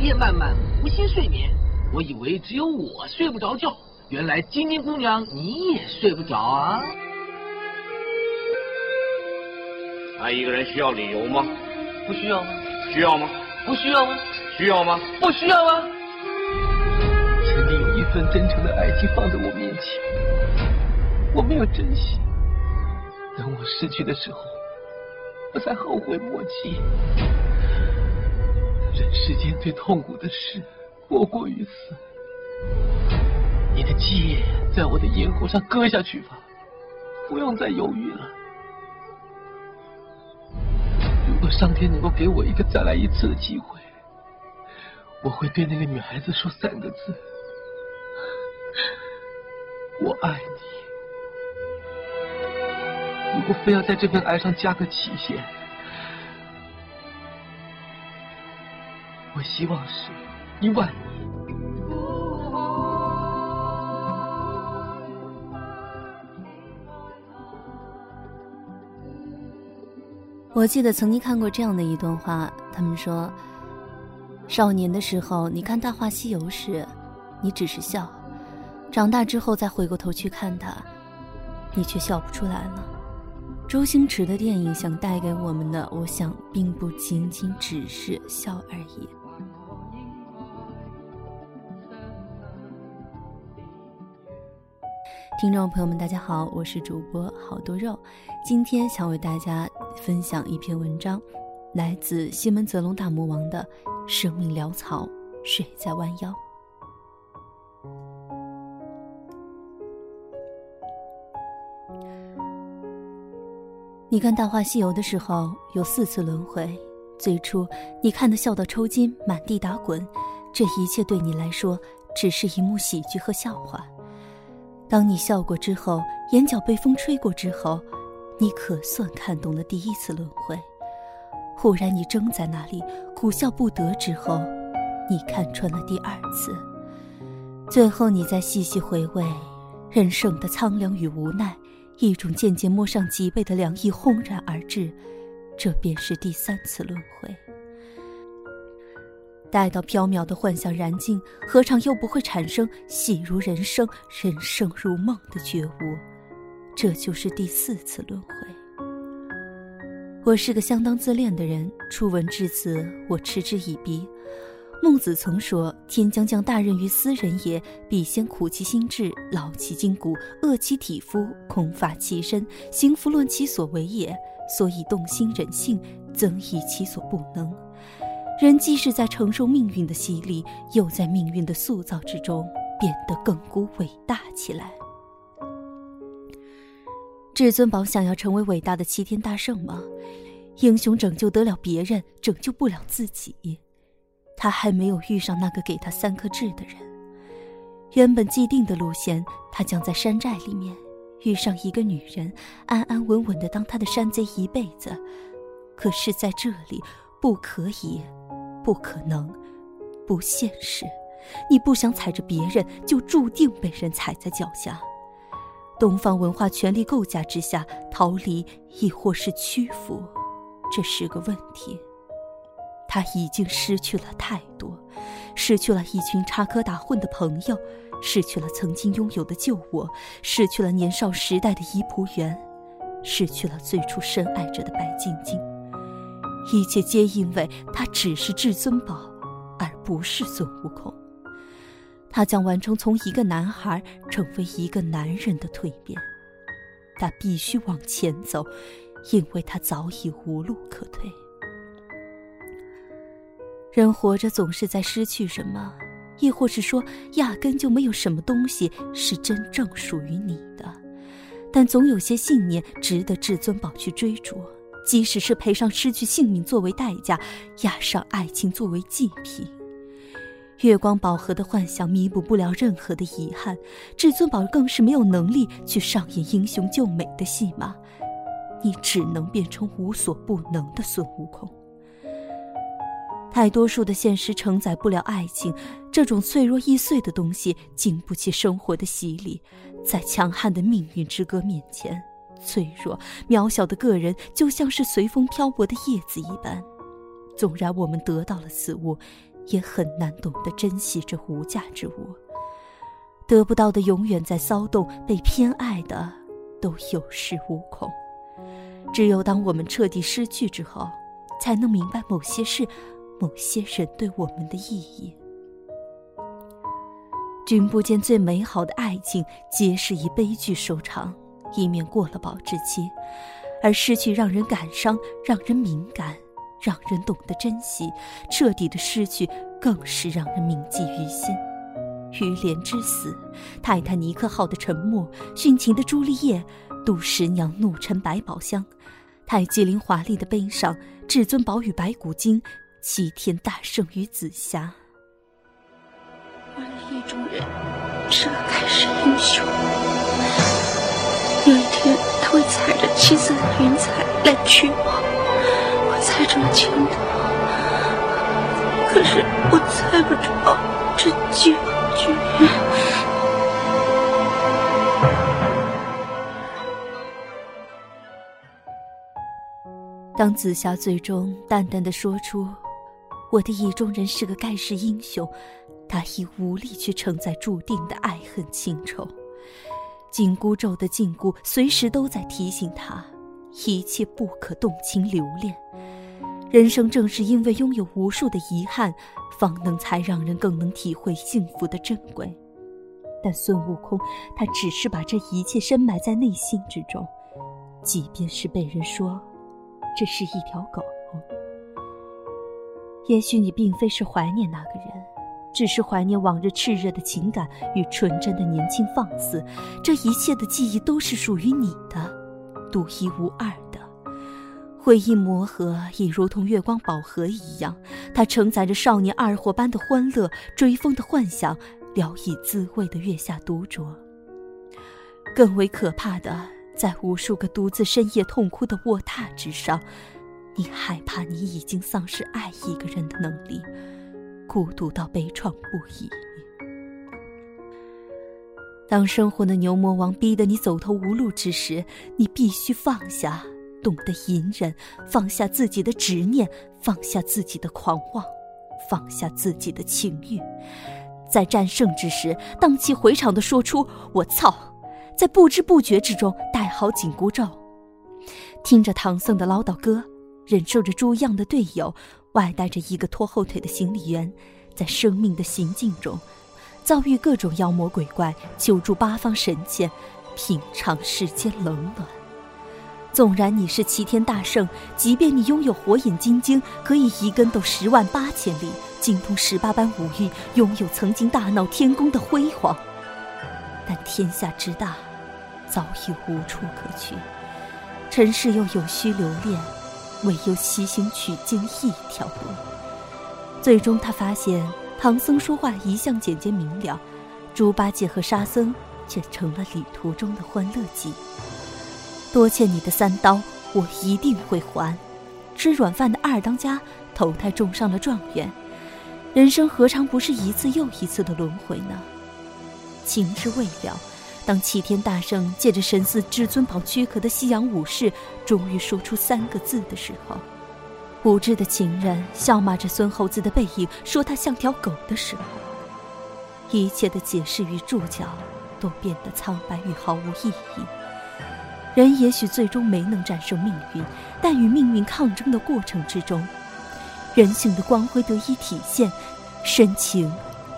夜漫漫，无心睡眠。我以为只有我睡不着觉，原来晶晶姑娘你也睡不着啊！爱一个人需要理由吗？不需要吗？需要吗？不需要吗？需要吗？不需要吗？曾经有一份真诚的爱情放在我面前，我没有珍惜。等我失去的时候，我才后悔莫及。人世间最痛苦的事，莫过于此。你的戒在我的咽喉上割下去吧，不用再犹豫了。如果上天能够给我一个再来一次的机会，我会对那个女孩子说三个字：我爱你。如果非要在这份爱上加个期限，我希望是一万年。我记得曾经看过这样的一段话，他们说：少年的时候，你看《大话西游》时，你只是笑；长大之后再回过头去看它，你却笑不出来了。周星驰的电影想带给我们的，我想并不仅仅只是笑而已。听众朋友们，大家好，我是主播好多肉，今天想为大家分享一篇文章，来自西门泽龙大魔王的《生命潦草，水在弯腰》。你看《大话西游》的时候有四次轮回，最初你看的笑到抽筋、满地打滚，这一切对你来说只是一幕喜剧和笑话。当你笑过之后，眼角被风吹过之后，你可算看懂了第一次轮回。忽然你怔在那里，苦笑不得之后，你看穿了第二次。最后你再细细回味，人生的苍凉与无奈。一种渐渐摸上脊背的凉意轰然而至，这便是第三次轮回。待到缥缈的幻想燃尽，何尝又不会产生戏如人生、人生如梦的觉悟？这就是第四次轮回。我是个相当自恋的人，初闻至此，我嗤之以鼻。孟子曾说：“天将降大任于斯人也，必先苦其心志，劳其筋骨，饿其体肤，空乏其身，行拂乱其所为也。所以动心忍性，增益其所不能。人既是在承受命运的洗礼，又在命运的塑造之中变得更古伟大起来。”至尊宝想要成为伟大的齐天大圣吗？英雄拯救得了别人，拯救不了自己。他还没有遇上那个给他三颗痣的人。原本既定的路线，他将在山寨里面遇上一个女人，安安稳稳的当他的山贼一辈子。可是在这里，不可以，不可能，不现实。你不想踩着别人，就注定被人踩在脚下。东方文化权力构架之下，逃离亦或是屈服，这是个问题。他已经失去了太多，失去了一群插科打诨的朋友，失去了曾经拥有的旧我，失去了年少时代的怡仆园，失去了最初深爱着的白晶晶。一切皆因为他只是至尊宝，而不是孙悟空。他将完成从一个男孩成为一个男人的蜕变，他必须往前走，因为他早已无路可退。人活着总是在失去什么，亦或是说，压根就没有什么东西是真正属于你的。但总有些信念值得至尊宝去追逐，即使是赔上失去性命作为代价，押上爱情作为祭品。月光宝盒的幻想弥补不了任何的遗憾，至尊宝更是没有能力去上演英雄救美的戏码。你只能变成无所不能的孙悟空。大多数的现实承载不了爱情，这种脆弱易碎的东西，经不起生活的洗礼。在强悍的命运之歌面前，脆弱渺小的个人就像是随风漂泊的叶子一般。纵然我们得到了此物，也很难懂得珍惜这无价之物。得不到的永远在骚动，被偏爱的都有恃无恐。只有当我们彻底失去之后，才能明白某些事、某些人对我们的意义。君不见，最美好的爱情皆是以悲剧收场，以免过了保质期；而失去让人感伤，让人敏感，让人懂得珍惜；彻底的失去，更是让人铭记于心。于连之死，泰坦尼克号的沉没，殉情的朱丽叶，杜十娘怒沉百宝箱，泰姬陵华丽的悲伤，至尊宝与白骨精，齐天大圣与紫霞。万一中人是个盖世英雄，有一天他会踩着七色的云彩来娶我，我猜中了前头，可是我猜不着这结局。当紫霞最终淡淡的说出：“我的意中人是个盖世英雄。”他已无力去承载注定的爱恨情仇，紧箍咒的禁锢随时都在提醒他，一切不可动情留恋。人生正是因为拥有无数的遗憾，方能才让人更能体会幸福的珍贵。但孙悟空，他只是把这一切深埋在内心之中，即便是被人说这是一条狗，也许你并非是怀念那个人。只是怀念往日炽热的情感与纯真的年轻放肆，这一切的记忆都是属于你的，独一无二的。回忆魔盒已如同月光宝盒一样，它承载着少年二货般的欢乐、追风的幻想、聊以自慰的月下独酌。更为可怕的，在无数个独自深夜痛哭的卧榻之上，你害怕你已经丧失爱一个人的能力。孤独到悲怆不已。当生活的牛魔王逼得你走投无路之时，你必须放下，懂得隐忍，放下自己的执念，放下自己的狂妄，放下自己的情欲，在战胜之时，荡气回肠地说出“我操”，在不知不觉之中戴好紧箍咒，听着唐僧的唠叨歌，忍受着猪样的队友。外带着一个拖后腿的行李员，在生命的行进中，遭遇各种妖魔鬼怪，求助八方神仙，品尝世间冷暖。纵然你是齐天大圣，即便你拥有火眼金睛，可以一根斗十万八千里，精通十八般武艺，拥有曾经大闹天宫的辉煌，但天下之大，早已无处可去，尘世又有需留恋。唯有西行取经一条路。最终，他发现唐僧说话一向简洁明了，猪八戒和沙僧却成了旅途中的欢乐剂。多欠你的三刀，我一定会还。吃软饭的二当家投胎中上了状元，人生何尝不是一次又一次的轮回呢？情之未了。当齐天大圣借着神似至尊宝躯壳的西洋武士，终于说出三个字的时候，无知的情人笑骂着孙猴子的背影，说他像条狗的时候，一切的解释与注脚都变得苍白与毫无意义。人也许最终没能战胜命运，但与命运抗争的过程之中，人性的光辉得以体现，深情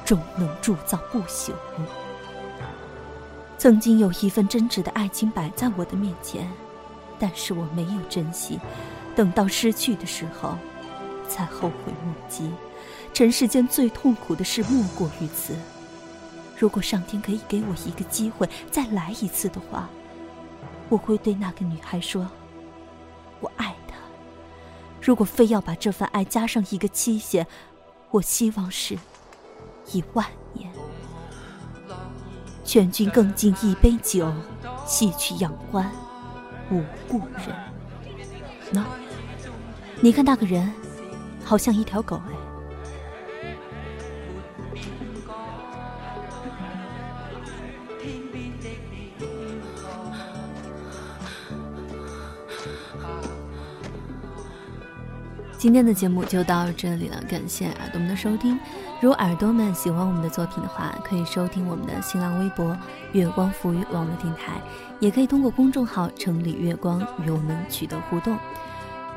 终能铸造不朽。曾经有一份真挚的爱情摆在我的面前，但是我没有珍惜，等到失去的时候，才后悔莫及。尘世间最痛苦的事莫过于此。如果上天可以给我一个机会再来一次的话，我会对那个女孩说：“我爱她。”如果非要把这份爱加上一个期限，我希望是一万。劝君更尽一杯酒，洗去阳关无故人。喏，你看那个人，好像一条狗哎。今天的节目就到这里了，感谢耳朵们的收听。如果耳朵们喜欢我们的作品的话，可以收听我们的新浪微博“月光浮语网络电台”，也可以通过公众号“城里月光”与我们取得互动。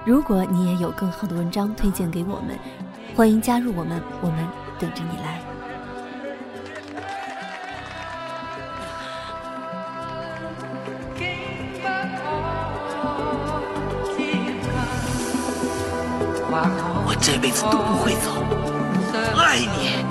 如果你也有更好的文章推荐给我们，欢迎加入我们，我们等着你来。我这辈子都不会走，爱你。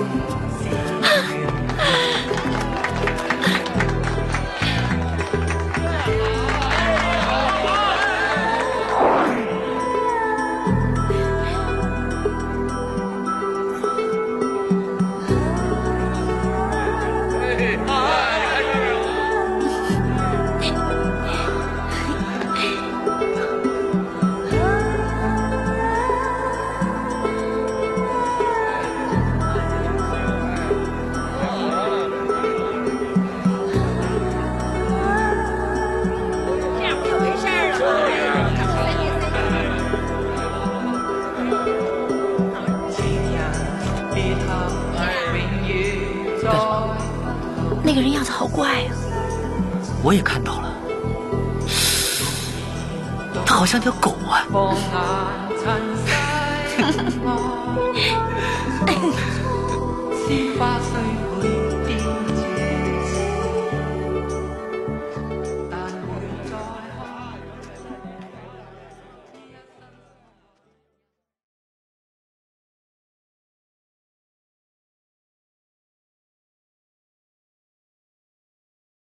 我也看到了，他好像条狗啊！